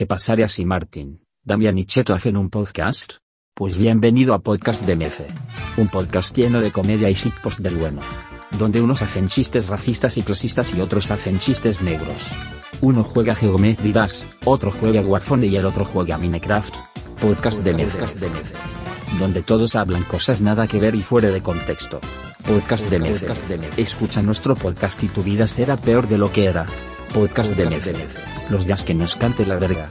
¿Qué pasaría si Martín, Damián y Cheto hacen un podcast? Pues bienvenido a Podcast de Mefe. Un podcast lleno de comedia y shitpost del bueno. Donde unos hacen chistes racistas y clasistas y otros hacen chistes negros. Uno juega Geometry Dash, otro juega Warfone y el otro juega Minecraft. Podcast de Mefe. Donde todos hablan cosas nada que ver y fuera de contexto. Podcast de Mefe. Escucha nuestro podcast y tu vida será peor de lo que era. Podcast de Mefe. Los días que nos cante la verga.